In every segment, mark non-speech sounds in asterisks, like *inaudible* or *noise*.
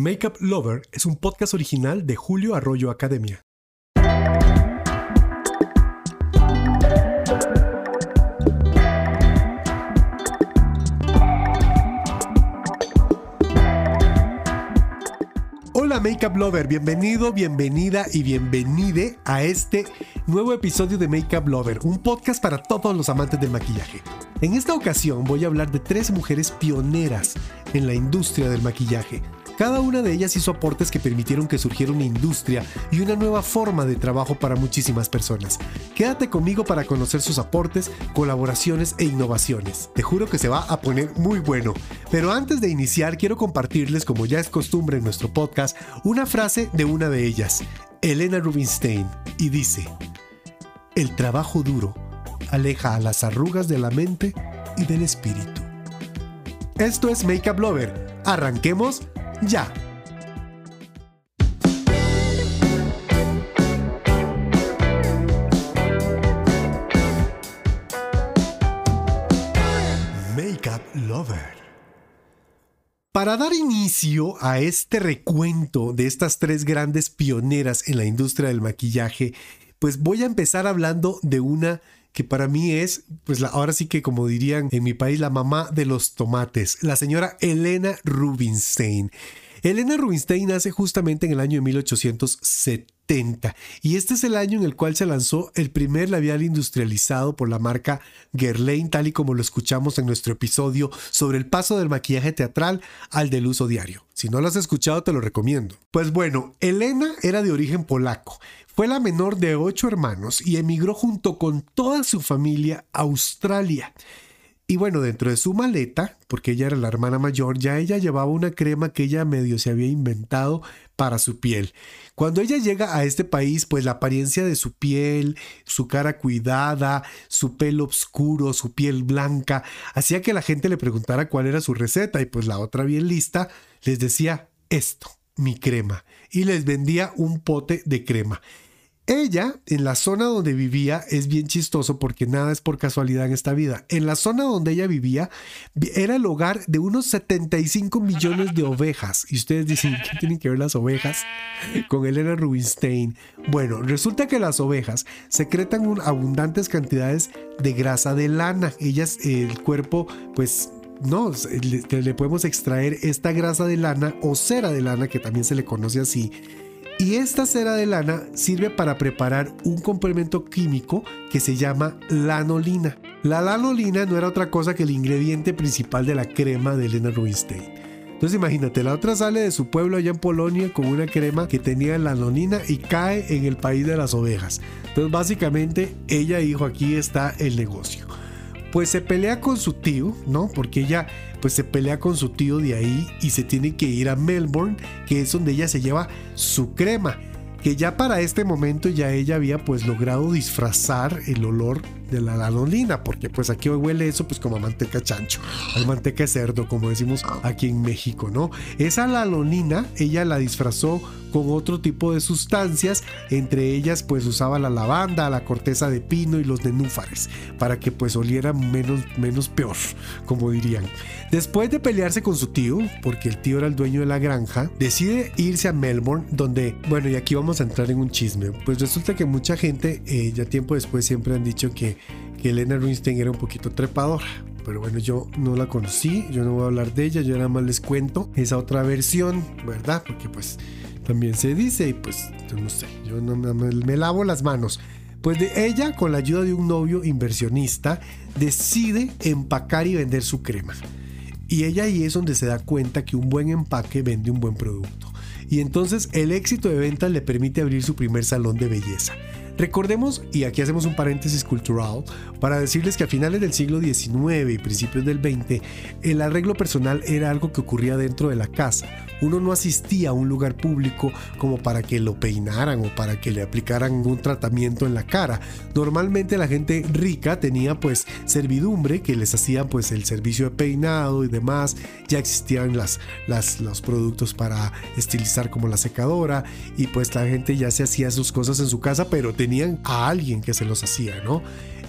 Makeup Lover es un podcast original de Julio Arroyo Academia. Hola Makeup Lover, bienvenido, bienvenida y bienvenide a este nuevo episodio de Makeup Lover, un podcast para todos los amantes del maquillaje. En esta ocasión voy a hablar de tres mujeres pioneras en la industria del maquillaje, cada una de ellas hizo aportes que permitieron que surgiera una industria y una nueva forma de trabajo para muchísimas personas. Quédate conmigo para conocer sus aportes, colaboraciones e innovaciones. Te juro que se va a poner muy bueno. Pero antes de iniciar, quiero compartirles, como ya es costumbre en nuestro podcast, una frase de una de ellas, Elena Rubinstein, y dice, El trabajo duro aleja a las arrugas de la mente y del espíritu. Esto es Makeup Lover. Arranquemos ya. Makeup Lover. Para dar inicio a este recuento de estas tres grandes pioneras en la industria del maquillaje, pues voy a empezar hablando de una que para mí es, pues ahora sí que como dirían en mi país, la mamá de los tomates, la señora Elena Rubinstein. Elena Rubinstein nace justamente en el año de 1870 y este es el año en el cual se lanzó el primer labial industrializado por la marca Guerlain, tal y como lo escuchamos en nuestro episodio sobre el paso del maquillaje teatral al del uso diario. Si no lo has escuchado, te lo recomiendo. Pues bueno, Elena era de origen polaco. Fue la menor de ocho hermanos y emigró junto con toda su familia a Australia. Y bueno, dentro de su maleta, porque ella era la hermana mayor, ya ella llevaba una crema que ella medio se había inventado para su piel. Cuando ella llega a este país, pues la apariencia de su piel, su cara cuidada, su pelo oscuro, su piel blanca, hacía que la gente le preguntara cuál era su receta y pues la otra bien lista les decía esto, mi crema, y les vendía un pote de crema. Ella, en la zona donde vivía, es bien chistoso porque nada es por casualidad en esta vida. En la zona donde ella vivía, era el hogar de unos 75 millones de ovejas. Y ustedes dicen, ¿qué tienen que ver las ovejas con Elena Rubinstein? Bueno, resulta que las ovejas secretan abundantes cantidades de grasa de lana. Ellas, el cuerpo, pues no, le, le, podemos extraer esta grasa de lana o cera de lana, que también se le conoce así, y esta cera de lana sirve para preparar un complemento químico que se llama lanolina. La lanolina no era otra cosa que el ingrediente principal de la crema de Elena Rubinstein. Entonces imagínate, la otra sale de su pueblo allá en Polonia con una crema que tenía lanolina y cae en el país de las ovejas. Entonces básicamente ella dijo aquí está el negocio pues se pelea con su tío, ¿no? Porque ella pues se pelea con su tío de ahí y se tiene que ir a Melbourne, que es donde ella se lleva su crema, que ya para este momento ya ella había pues logrado disfrazar el olor de la lanolina, porque pues aquí hoy huele eso pues como manteca chancho, a manteca cerdo, como decimos aquí en México, ¿no? Esa lanolina ella la disfrazó con otro tipo de sustancias, entre ellas pues usaba la lavanda, la corteza de pino y los nenúfares, para que pues oliera menos, menos peor, como dirían. Después de pelearse con su tío, porque el tío era el dueño de la granja, decide irse a Melbourne, donde, bueno, y aquí vamos a entrar en un chisme, pues resulta que mucha gente eh, ya tiempo después siempre han dicho que que Elena Rubinstein era un poquito trepadora. Pero bueno, yo no la conocí, yo no voy a hablar de ella, yo nada más les cuento esa otra versión, ¿verdad? Porque pues también se dice y pues yo no sé, yo no me, lavo las manos. Pues de ella, con la ayuda de un novio inversionista, decide empacar y vender su crema. Y ella ahí es donde se da cuenta que un buen empaque vende un buen producto. Y entonces el éxito de ventas le permite abrir su primer salón de belleza. Recordemos, y aquí hacemos un paréntesis cultural, para decirles que a finales del siglo XIX y principios del XX, el arreglo personal era algo que ocurría dentro de la casa. Uno no asistía a un lugar público como para que lo peinaran o para que le aplicaran un tratamiento en la cara. Normalmente la gente rica tenía pues servidumbre que les hacían pues el servicio de peinado y demás. Ya existían las, las, los productos para estilizar como la secadora y pues la gente ya se hacía sus cosas en su casa, pero tenían a alguien que se los hacía, ¿no?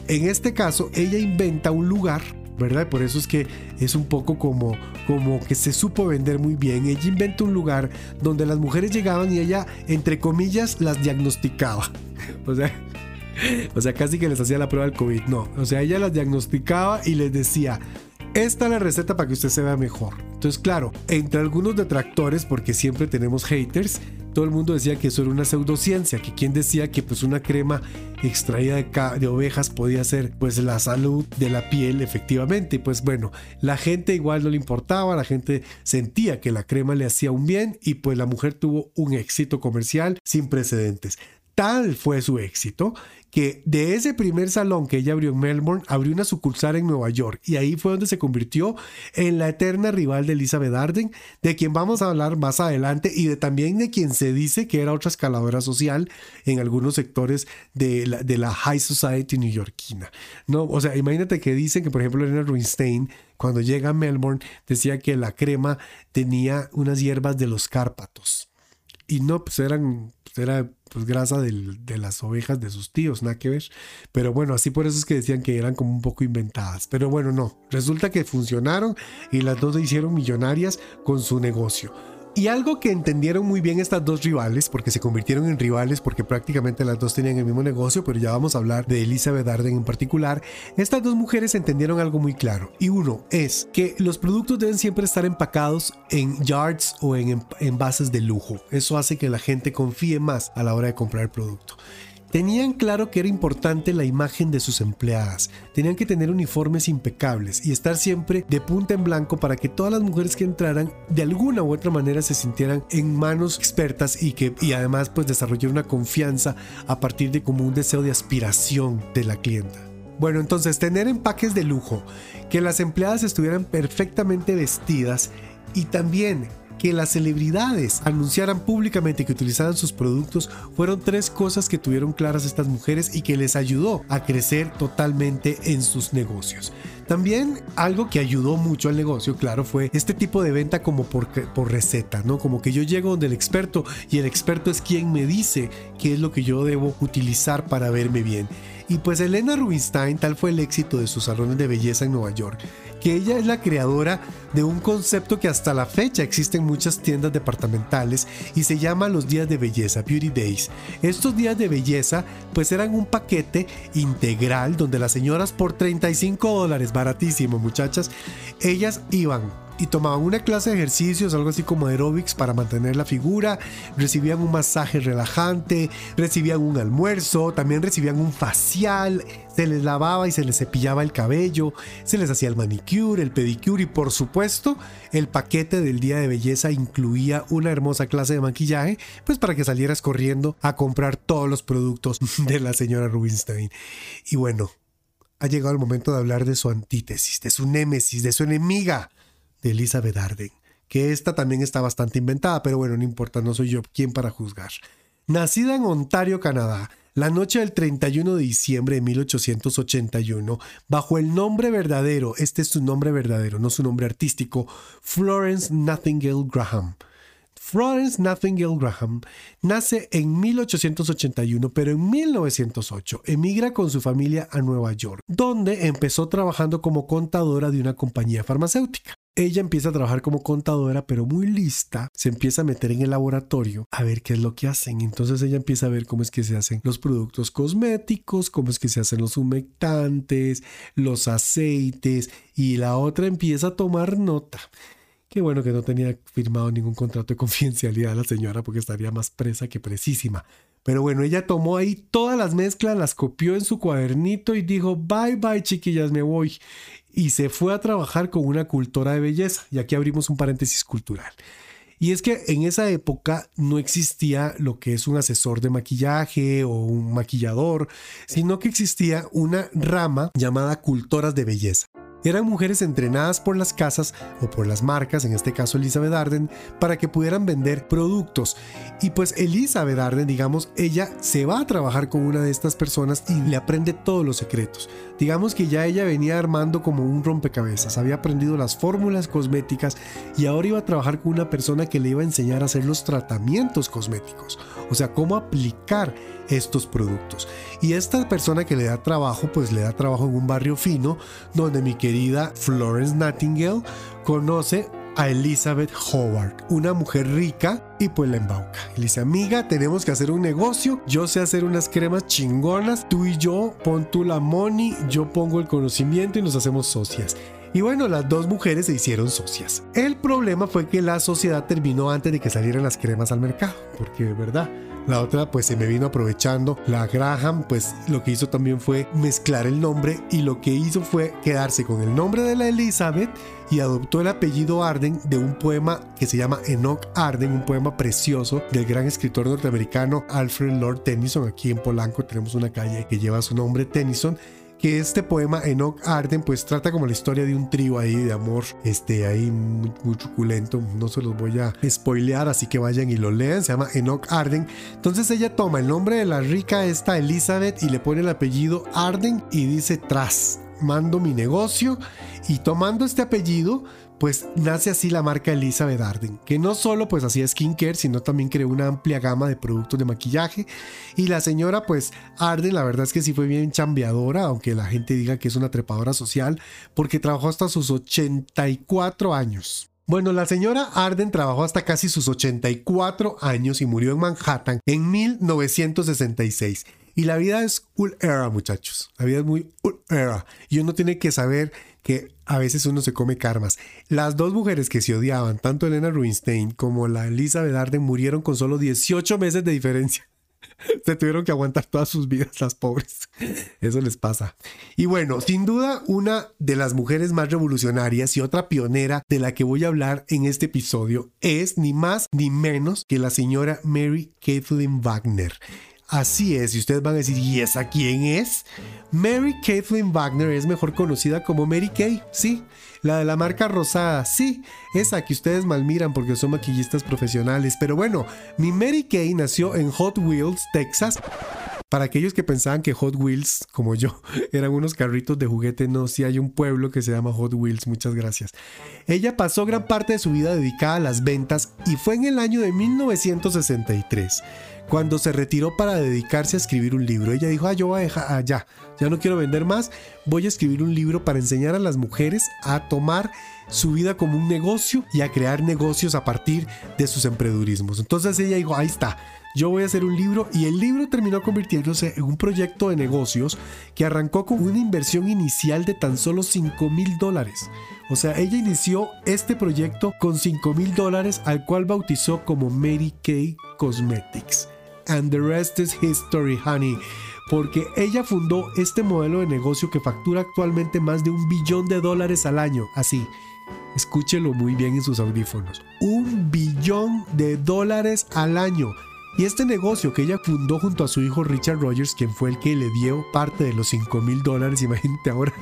En este caso, ella inventa un lugar ¿verdad? Por eso es que es un poco como, como que se supo vender muy bien. Ella inventa un lugar donde las mujeres llegaban y ella, entre comillas, las diagnosticaba. *laughs* O sea, o sea, casi que les hacía la prueba del COVID. No, o sea, ella las diagnosticaba y les decía, esta es la receta para que usted se vea mejor. Entonces, claro, entre algunos detractores, porque siempre tenemos haters, todo el mundo decía que eso era una pseudociencia, que quien decía que pues una crema extraída de, de, ovejas podía ser pues la salud de la piel efectivamente. Pues bueno, la gente igual no le importaba, la gente sentía que la crema le hacía un bien y pues la mujer tuvo un éxito comercial sin precedentes. Tal fue su éxito que de ese primer salón que ella abrió en Melbourne, abrió una sucursal en Nueva York y ahí fue donde se convirtió en la eterna rival de Elizabeth Arden, de quien vamos a hablar más adelante y de también de quien se dice que era otra escaladora social en algunos sectores de la, high society neoyorquina. No, o sea, imagínate que dicen que por ejemplo Elena Rubinstein cuando llega a Melbourne decía que la crema tenía unas hierbas de los Cárpatos y no, pues eran, pues era pues grasa de las ovejas de sus tíos, nada que ver. Pero bueno, así por eso es que decían que eran como un poco inventadas. Pero bueno, no, resulta que funcionaron y las dos se hicieron millonarias con su negocio. Y algo que entendieron muy bien estas dos rivales, porque se convirtieron en rivales porque prácticamente las dos tenían el mismo negocio, pero ya vamos a hablar de Elizabeth Arden en particular, estas dos mujeres entendieron algo muy claro. Y uno es que los productos deben siempre estar empacados en yards o en envases de lujo. Eso hace que la gente confíe más a la hora de comprar el producto. Tenían claro que era importante la imagen de sus empleadas, tenían que tener uniformes impecables y estar siempre de punta en blanco para que todas las mujeres que entraran de alguna u otra manera se sintieran en manos expertas y que y además pues desarrollar una confianza a partir de como un deseo de aspiración de la clienta. Bueno, entonces tener empaques de lujo, que las empleadas estuvieran perfectamente vestidas y también que las celebridades anunciaran públicamente que utilizaban sus productos fueron tres cosas que tuvieron claras estas mujeres y que les ayudó a crecer totalmente en sus negocios. También algo que ayudó mucho al negocio, claro, fue este tipo de venta como por, por receta, ¿no? Como que yo llego donde el experto y el experto es quien me dice qué es lo que yo debo utilizar para verme bien. Y pues Elena Rubinstein, tal fue el éxito de sus salones de belleza en Nueva York, que ella es la creadora de un concepto que hasta la fecha existe en muchas tiendas departamentales y se llama los días de belleza, Beauty Days. Estos días de belleza pues eran un paquete integral donde las señoras por 35 dólares, baratísimo muchachas, ellas iban y tomaban una clase de ejercicios, algo así como aeróbics para mantener la figura, recibían un masaje relajante, recibían un almuerzo, también recibían un facial, se les lavaba y se les cepillaba el cabello, se les hacía el manicure, el pedicure y por supuesto el paquete del día de belleza incluía una hermosa clase de maquillaje, pues para que salieras corriendo a comprar todos los productos *laughs* de la señora Rubinstein. Y bueno, ha llegado el momento de hablar de su antítesis, de su némesis, de su enemiga, de Elizabeth Arden, que esta también está bastante inventada, pero bueno, no importa, no soy yo quien para juzgar. Nacida en Ontario, Canadá, la noche del 31 de diciembre de 1881, bajo el nombre verdadero, este es su nombre verdadero, no su nombre artístico, Florence Nightingale Graham. Florence Nightingale Graham nace en 1881, pero en 1908 emigra con su familia a Nueva York, donde empezó trabajando como contadora de una compañía farmacéutica. Ella empieza a trabajar como contadora, pero muy lista, se empieza a meter en el laboratorio a ver qué es lo que hacen. Entonces ella empieza a ver cómo es que se hacen los productos cosméticos, cómo es que se hacen los humectantes, los aceites, y la otra empieza a tomar nota. Qué bueno que no tenía firmado ningún contrato de confidencialidad la señora porque estaría más presa que precisísima. Pero bueno, ella tomó ahí todas las mezclas, las copió en su cuadernito y dijo, bye bye chiquillas, me voy y se fue a trabajar con una cultora de belleza. Y aquí abrimos un paréntesis cultural. Y es que en esa época no existía lo que es un asesor de maquillaje o un maquillador, sino que existía una rama llamada cultoras de belleza. Eran mujeres entrenadas por las casas o por las marcas, en este caso Elizabeth Arden, para que pudieran vender productos. Y pues Elizabeth Arden, digamos, ella se va a trabajar con una de estas personas y le aprende todos los secretos. Digamos que ya ella venía armando como un rompecabezas, había aprendido las fórmulas cosméticas y ahora iba a trabajar con una persona que le iba a enseñar a hacer los tratamientos cosméticos, o sea, cómo aplicar estos productos. Y esta persona que le da trabajo, pues le da trabajo en un barrio fino, donde mi querida Florence Nightingale conoce a Elizabeth Howard, una mujer rica, y pues la embauca. Y le amiga, tenemos que hacer un negocio, yo sé hacer unas cremas chingonas, tú y yo, pon tú la money, yo pongo el conocimiento y nos hacemos socias. Y bueno, las dos mujeres se hicieron socias. El problema fue que la sociedad terminó antes de que salieran las cremas al mercado, porque de verdad la otra pues se me vino aprovechando. La Graham pues lo que hizo también fue mezclar el nombre y lo que hizo fue quedarse con el nombre de la Elizabeth y adoptó el apellido Arden de un poema que se llama Enoch Arden, un poema precioso del gran escritor norteamericano Alfred Lord Tennyson. Aquí en Polanco tenemos una calle que lleva su nombre Tennyson que este poema Enoch Arden pues trata como la historia de un trío ahí de amor, este ahí muy, muy, truculento, no se los voy a spoilear, así que vayan y lo lean, se llama Enoch Arden. Entonces ella toma el nombre de la rica esta Elizabeth y le pone el apellido Arden y dice tras, mando mi negocio y tomando este apellido pues nace así la marca Elizabeth Arden, que no solo pues hacía skincare, sino también creó una amplia gama de productos de maquillaje. Y la señora pues Arden, la verdad es que sí fue bien chambeadora, aunque la gente diga que es una trepadora social, porque trabajó hasta sus 84 años. Bueno, la señora Arden trabajó hasta casi sus 84 años y murió en Manhattan en 1966. Y la vida es cool era, muchachos. La vida es muy cool era. Y uno tiene que saber que a veces uno se come karmas. Las dos mujeres que se odiaban, tanto Elena Rubinstein como la Elizabeth Arden, murieron con solo 18 meses de diferencia. *laughs* Se tuvieron que aguantar todas sus vidas, las pobres. Eso les pasa. Y bueno, sin duda, una de las mujeres más revolucionarias y otra pionera de la que voy a hablar en este episodio es ni más ni menos que la señora Mary Kathleen Wagner. Así es, y ustedes van a decir, ¿y esa quién es? Mary Kathleen Wagner es mejor conocida como Mary Kay, sí, la de la marca rosada, sí, esa que ustedes malmiran porque son maquillistas profesionales. Pero bueno, mi Mary Kay nació en Hot Wheels, Texas. Para aquellos que pensaban que Hot Wheels, como yo, *laughs* eran unos carritos de juguete, no, sí hay un pueblo que se llama Hot Wheels, muchas gracias. Ella pasó gran parte de su vida dedicada a las ventas y fue en el año de 1963 cuando se retiró para dedicarse a escribir un libro. Ella dijo, ah, yo voy a dejar, ah, ya, no quiero vender más, voy a escribir un libro para enseñar a las mujeres a tomar su vida como un negocio y a crear negocios a partir de sus emprendedurismos. Entonces ella dijo, ahí está, yo voy a hacer un libro y el libro terminó convirtiéndose en un proyecto de negocios que arrancó con una inversión inicial de tan solo 5 mil dólares. O sea, ella inició este proyecto con 5 mil dólares al cual bautizó como Mary Kay Cosmetics and the rest is history, honey. Porque ella fundó este modelo de negocio que factura actualmente más de un billón de dólares al año. Así, escúchelo muy bien en sus audífonos. Un billón de dólares al año. Y este negocio que ella fundó junto a su hijo Richard Rogers, quien fue el que le dio parte de los 5 mil dólares, *laughs* imagínate ahora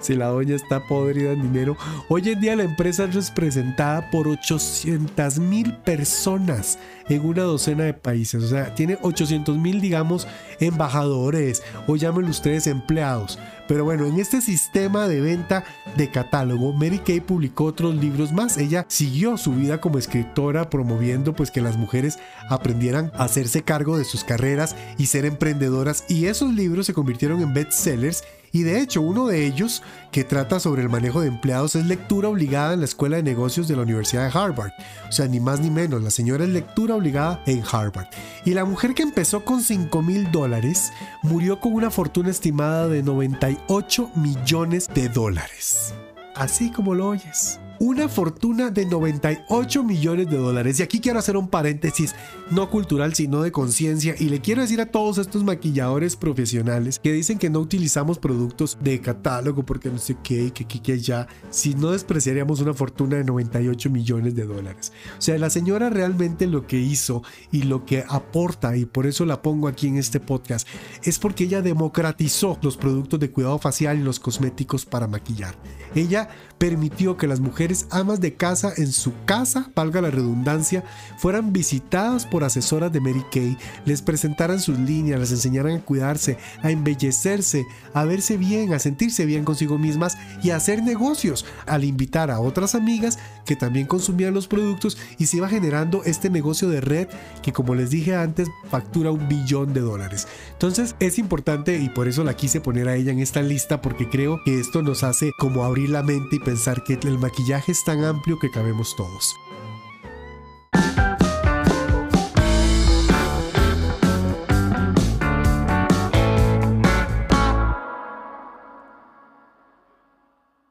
si la doña está podrida en dinero. Hoy en día la empresa es representada por 800 mil personas en una docena de países. O sea, tiene 800 mil, digamos, embajadores o llámenlo ustedes empleados. Pero bueno, en este sistema de venta de catálogo, Mary Kay publicó otros libros más. Ella siguió su vida como escritora promoviendo pues que las mujeres aprendieran a hacerse cargo de sus carreras y ser emprendedoras y esos libros se convirtieron en bestsellers y de hecho, uno de ellos, que trata sobre el manejo de empleados, es lectura obligada en la Escuela de Negocios de la Universidad de Harvard. O sea, ni más ni menos, la señora es lectura obligada en Harvard. Y la mujer que empezó con 5 mil dólares murió con una fortuna estimada de 98 millones de dólares. Así como lo oyes una fortuna de 98 millones de dólares. Y aquí quiero hacer un paréntesis, no cultural, sino de conciencia. Y le quiero decir a todos estos maquilladores profesionales que dicen que no utilizamos productos de catálogo porque no sé qué, que aquí, que allá, si no despreciaríamos una fortuna de 98 millones de dólares. O sea, la señora realmente lo que hizo y lo que aporta, y por eso la pongo aquí en este podcast, es porque ella democratizó los productos de cuidado facial y los cosméticos para maquillar. Ella permitió que las mujeres amas de casa en su casa, valga la redundancia, fueran visitadas por asesoras de Mary Kay, les presentaran sus líneas, les enseñaran a cuidarse, a embellecerse, a verse bien, a sentirse bien consigo mismas y a hacer negocios, al invitar a otras amigas que también consumían los productos y se iba generando este negocio de red que como les dije antes factura un billón de dólares. Entonces es importante y por eso la quise poner a ella en esta lista porque creo que esto nos hace como abrir la mente y pensar que el maquillaje es tan amplio que cabemos todos.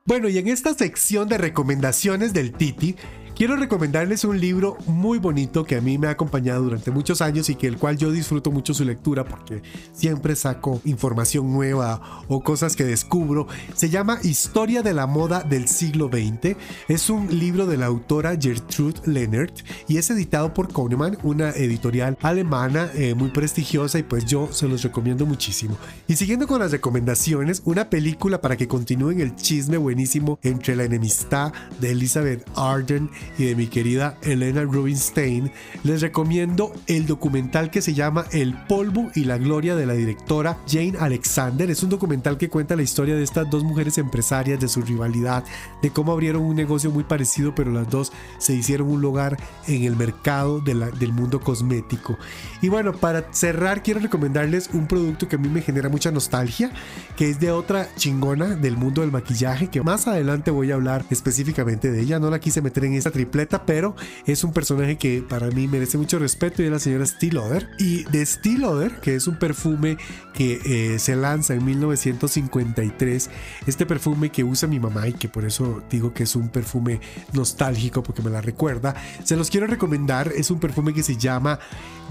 Bueno, y en esta sección de recomendaciones del Titi, quiero recomendarles un libro muy bonito que a mí me ha acompañado durante muchos años y que el cual yo disfruto mucho su lectura porque siempre saco información nueva o cosas que descubro. Se llama Historia de la moda del siglo XX. Es un libro de la autora Gertrude Lennert y es editado por Kahneman, una editorial alemana eh, muy prestigiosa y pues yo se los recomiendo muchísimo. Y siguiendo con las recomendaciones, una película para que continúen el chisme buenísimo entre la enemistad de Elizabeth Arden y de mi querida Elena Rubinstein, les recomiendo el documental que se llama El polvo y la gloria de la directora Jane Alexander. Es un documental que cuenta la historia de estas dos mujeres empresarias, de su rivalidad, de cómo abrieron un negocio muy parecido, pero las dos se hicieron un lugar en el mercado del mundo cosmético. Y bueno, para cerrar, quiero recomendarles un producto que a mí me genera mucha nostalgia, que es de otra chingona del mundo del maquillaje, que más adelante voy a hablar específicamente de ella. No la quise meter en esta tripleta, pero es un personaje que para mí merece mucho respeto y es la señora Steel Y de Steel que es un perfume que eh, se lanza en 1953, este perfume que usa mi mamá y que por eso digo que es un perfume nostálgico porque me la recuerda, se los quiero recomendar. Es un perfume que se llama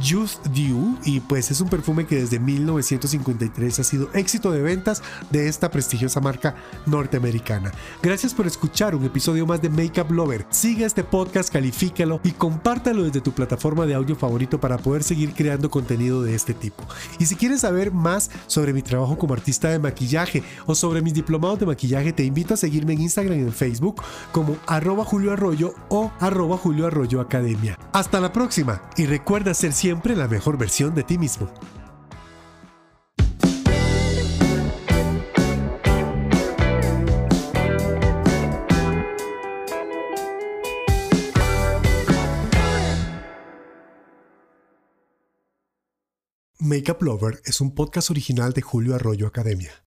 Just Dew y pues es un perfume que desde 1953 ha sido éxito de ventas de esta prestigiosa marca norteamericana. Gracias por escuchar un episodio más de Makeup Lover. Sigue este podcast, califícalo y compártalo desde tu plataforma de audio favorito para poder seguir creando contenido de este tipo. Y si quieres saber más sobre mi trabajo como artista de maquillaje o sobre mis diplomados de maquillaje, te invito a seguirme en Instagram y en Facebook como arroba Julio Arroyo o arroba Julio Arroyo Academia. Hasta la próxima y recuerda ser siempre la mejor versión de ti mismo. Makeup Lover es un podcast original de Julio Arroyo Academia.